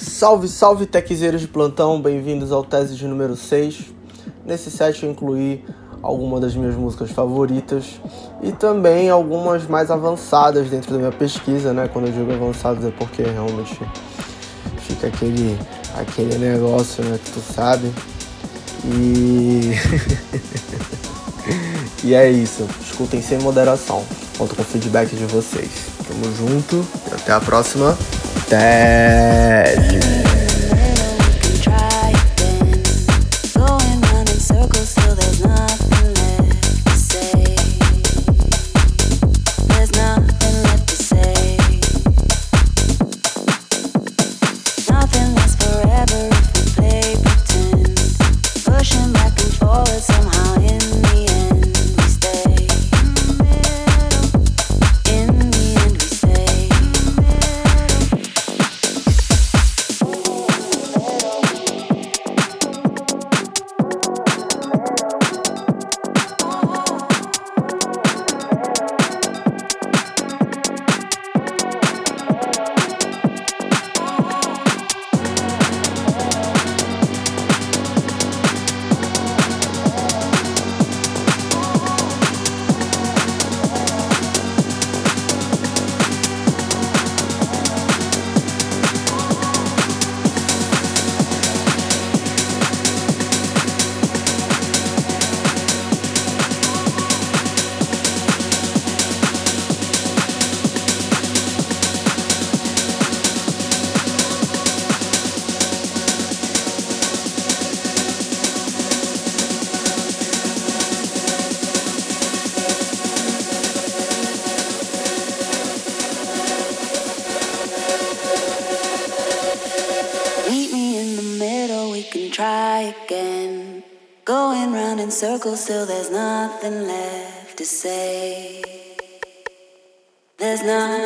Salve, salve techzeiros de plantão, bem-vindos ao Tese de número 6. Nesse set eu incluí algumas das minhas músicas favoritas e também algumas mais avançadas dentro da minha pesquisa, né? Quando eu digo avançadas é porque realmente fica aquele, aquele negócio, né? Que tu sabe. E. e é isso. Escutem sem moderação. Conto com o feedback de vocês. Tamo junto e até a próxima. Tese. Circles till there's nothing left to say. There's nothing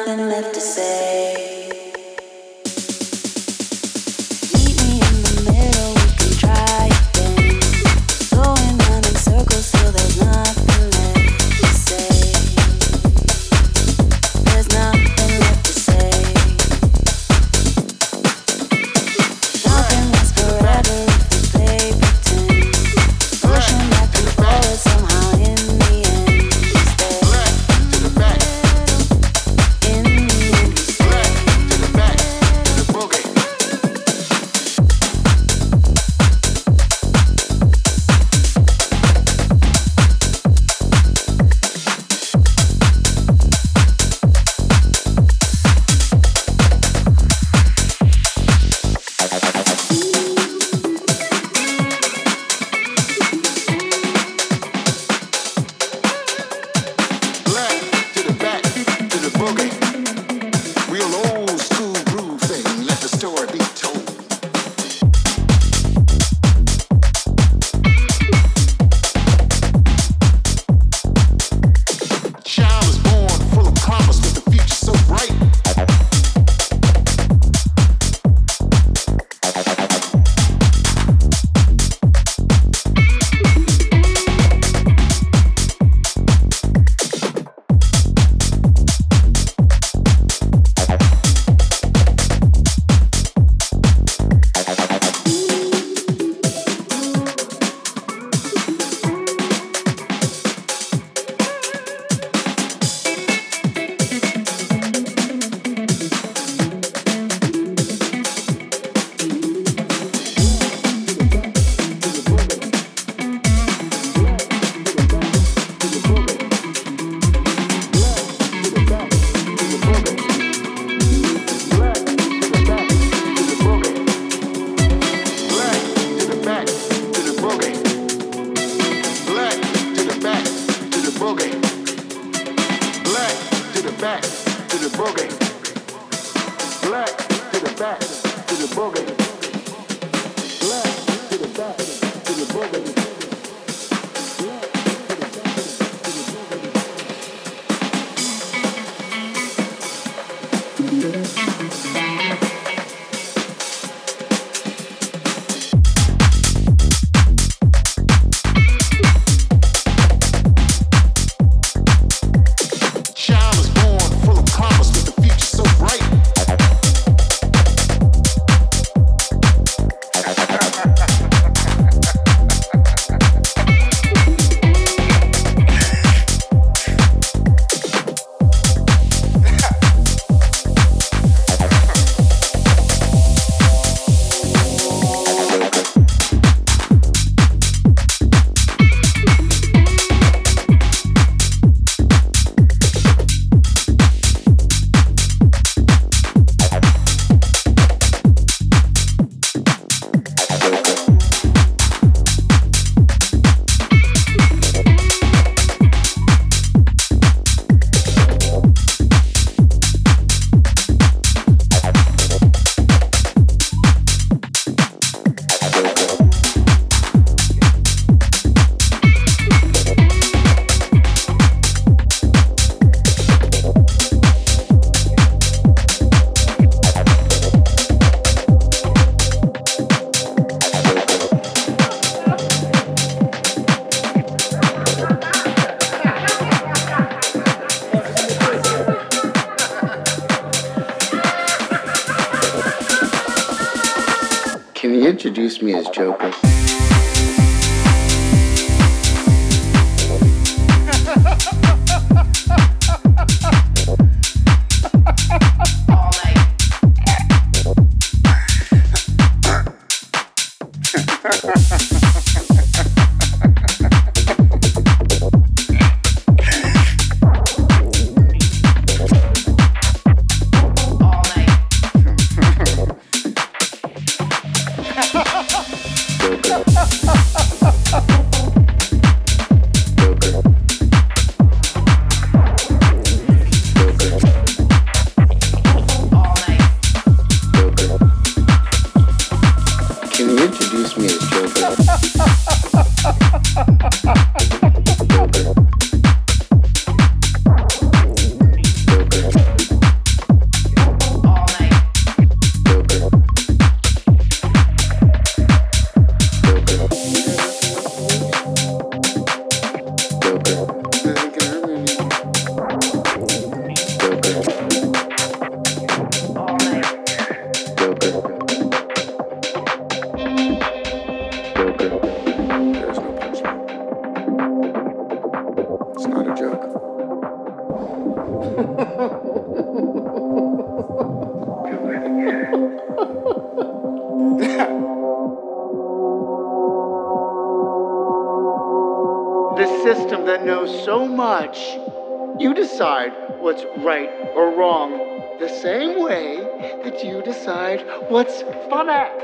right or wrong. The same way that you decide what's funny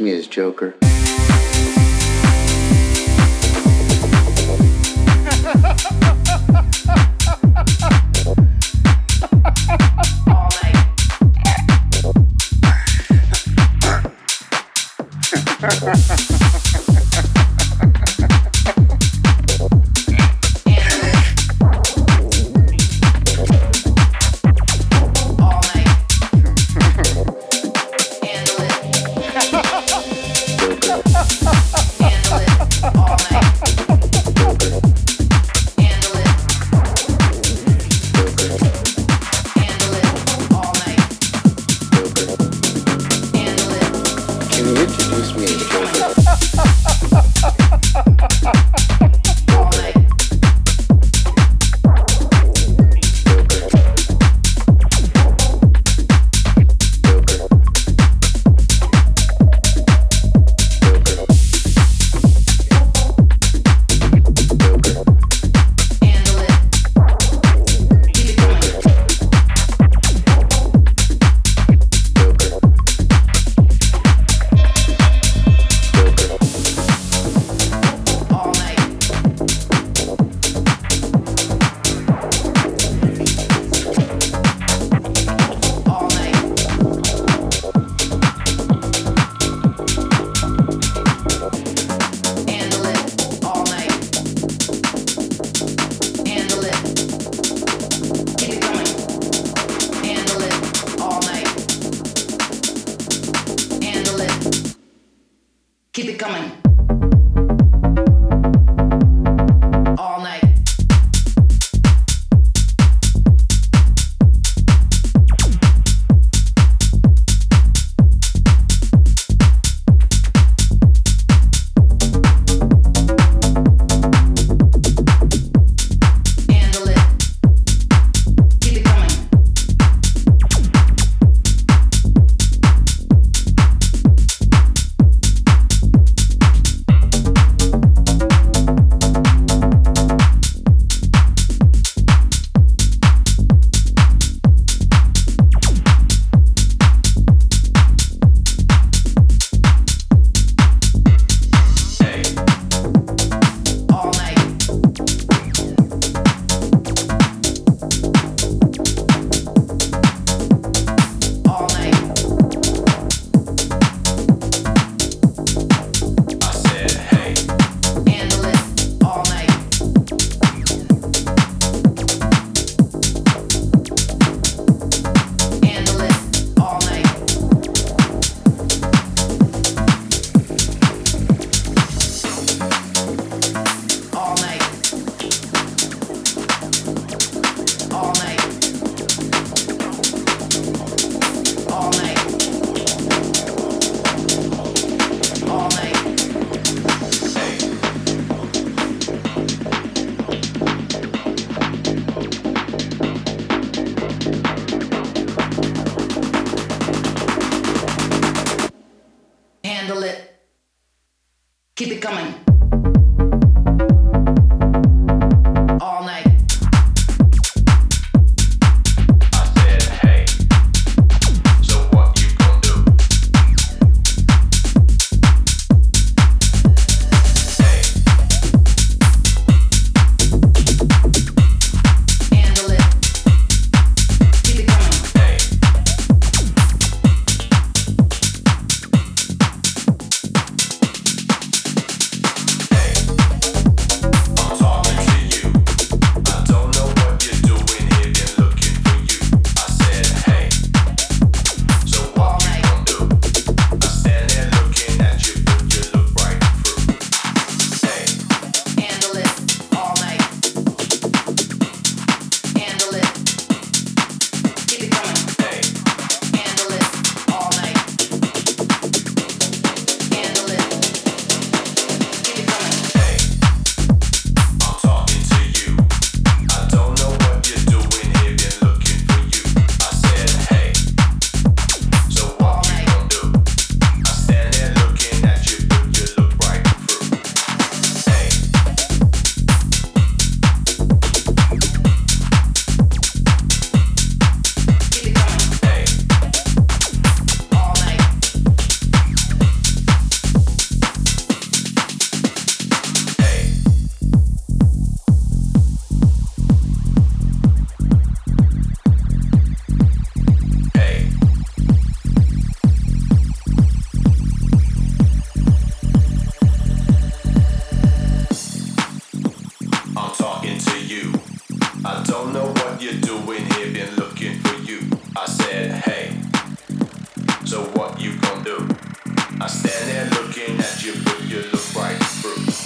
me as Joker? you. I don't know what you're doing here, been looking for you. I said, hey, so what you gonna do? I stand there looking at you, but you look right through.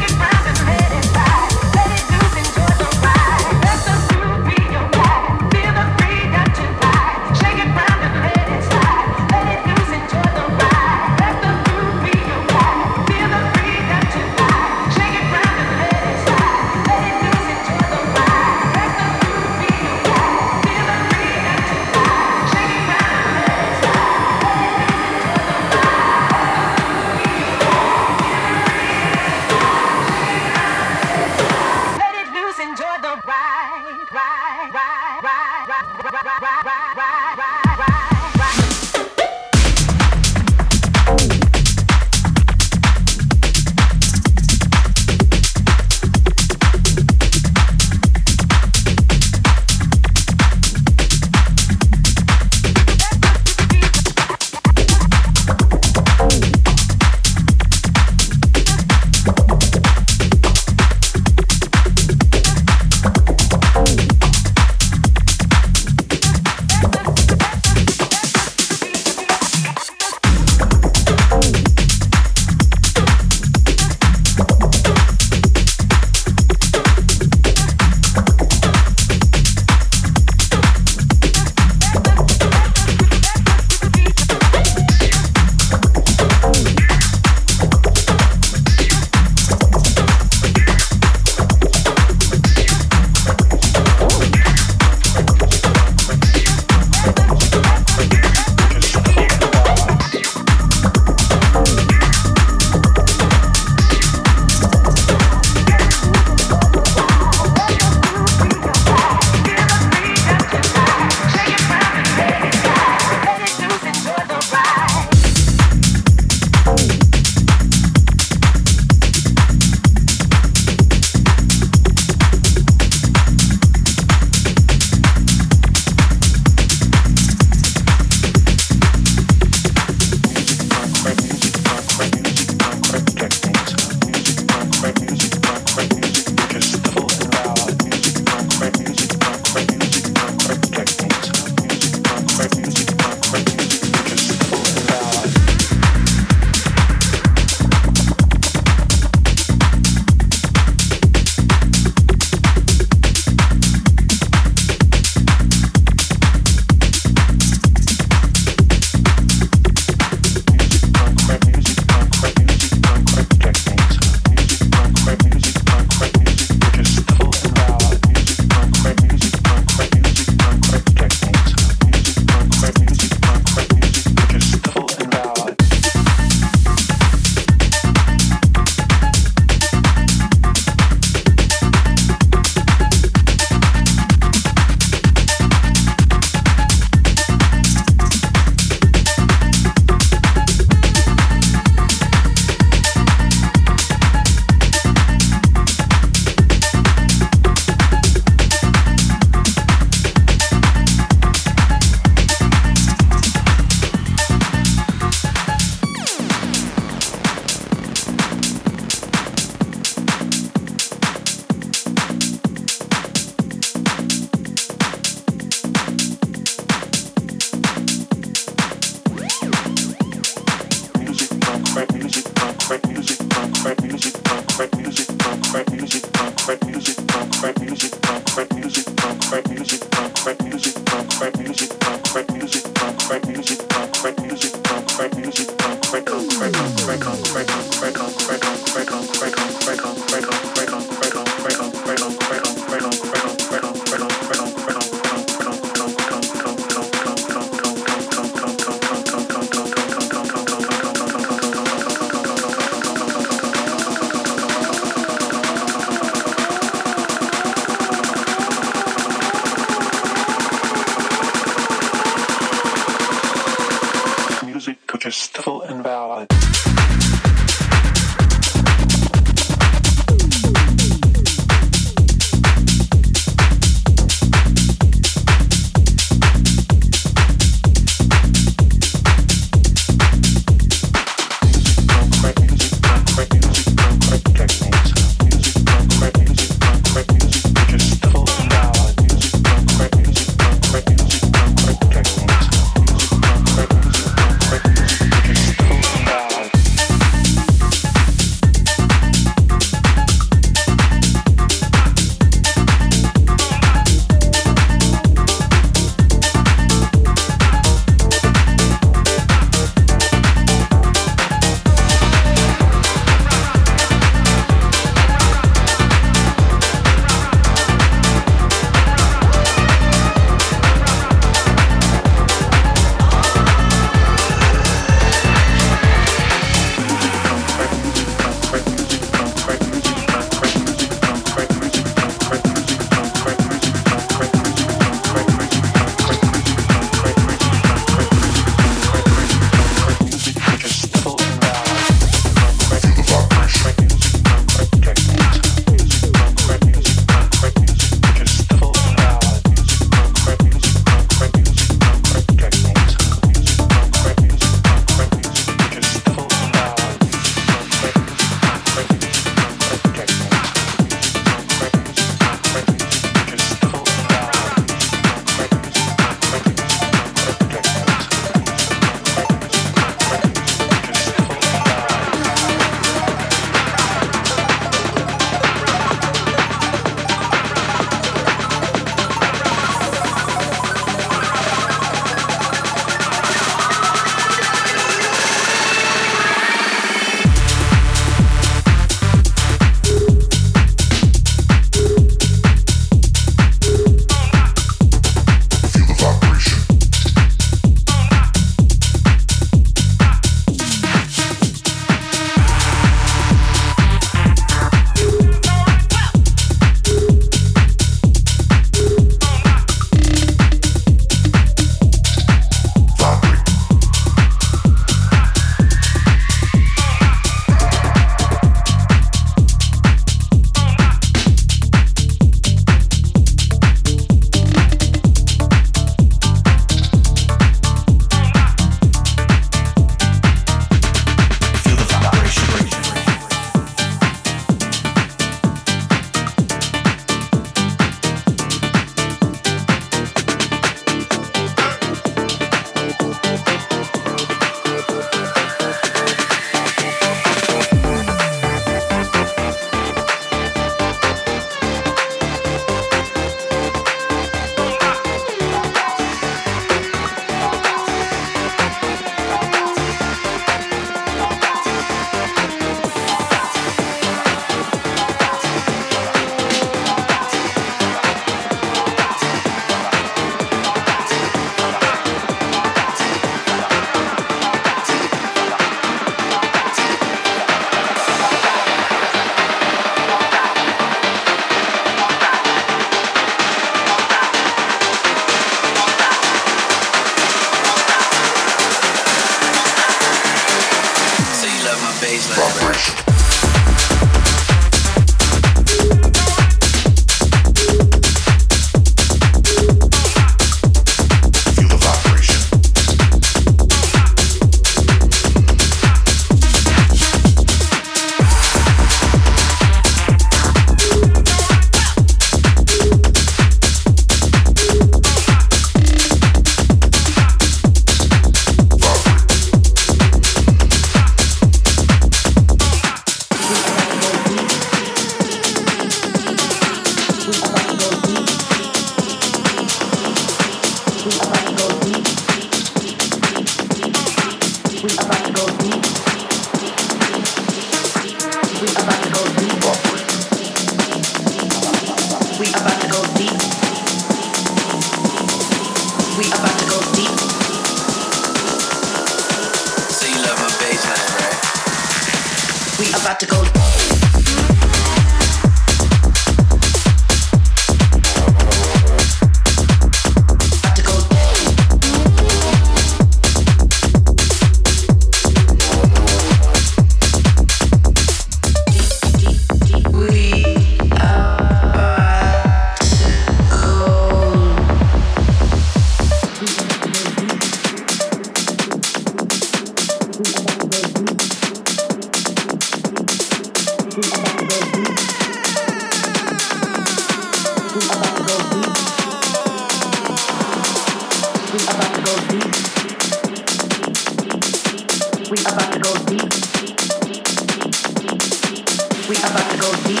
We about to go deep.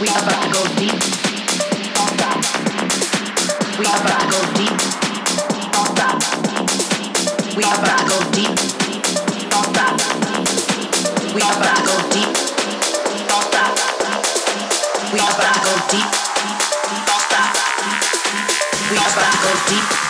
We about to go deep. We about to go deep. We about to go deep. We about to go deep. We about to go deep. We about to go deep.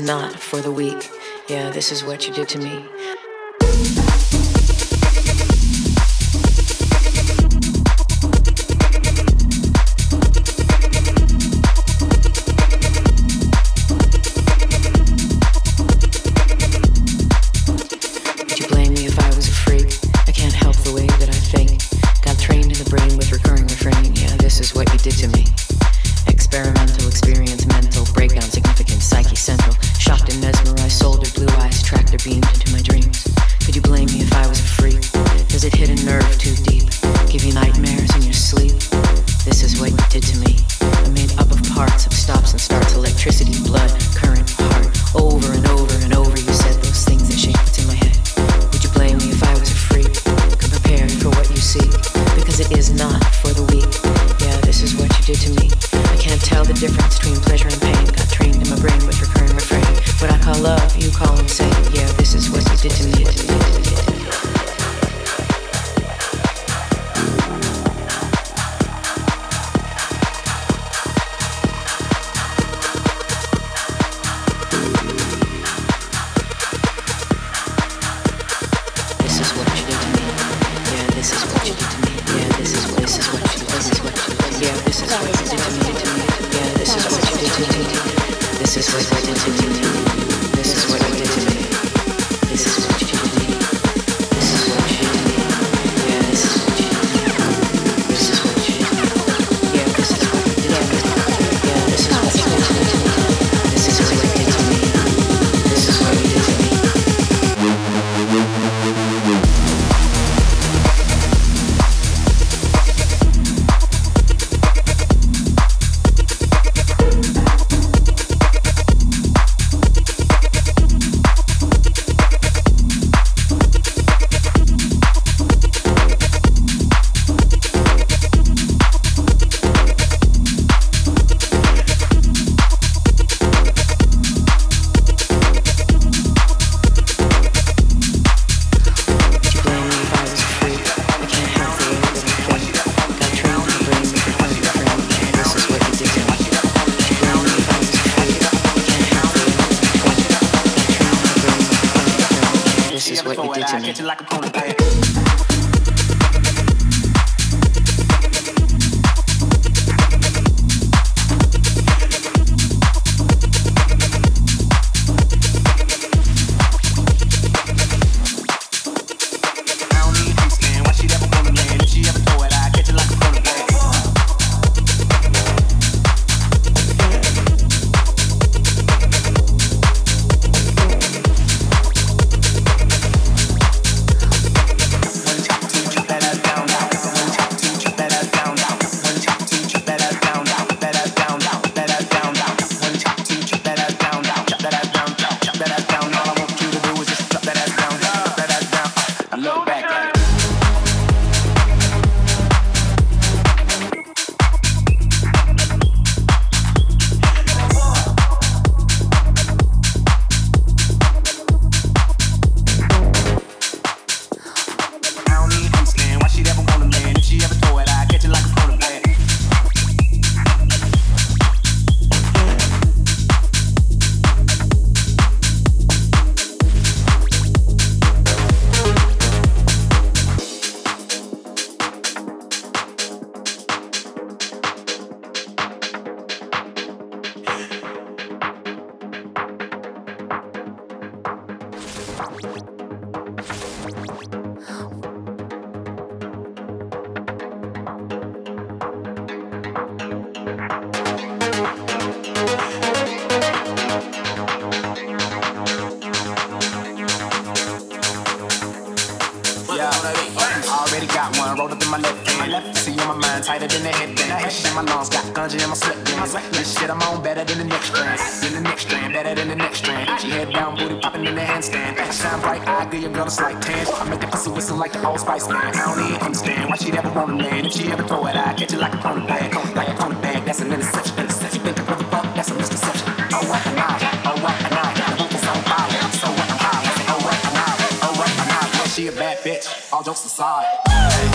Not for the weak. Yeah, this is what you did to me. Eye, give your girl a slight tan. I make that pussy whistle like the old Spice Man. I don't even understand why she'd ever want a man. If she ever throw it, I catch it like a pony bag. Like a pony bag, that's an interception. You think I'm the fuck? That's a misconception. Oh what an eye, oh what an eye. The roof is on fire, so what I'm high. Oh what an eye, oh what an eye. She a bad bitch, all jokes aside.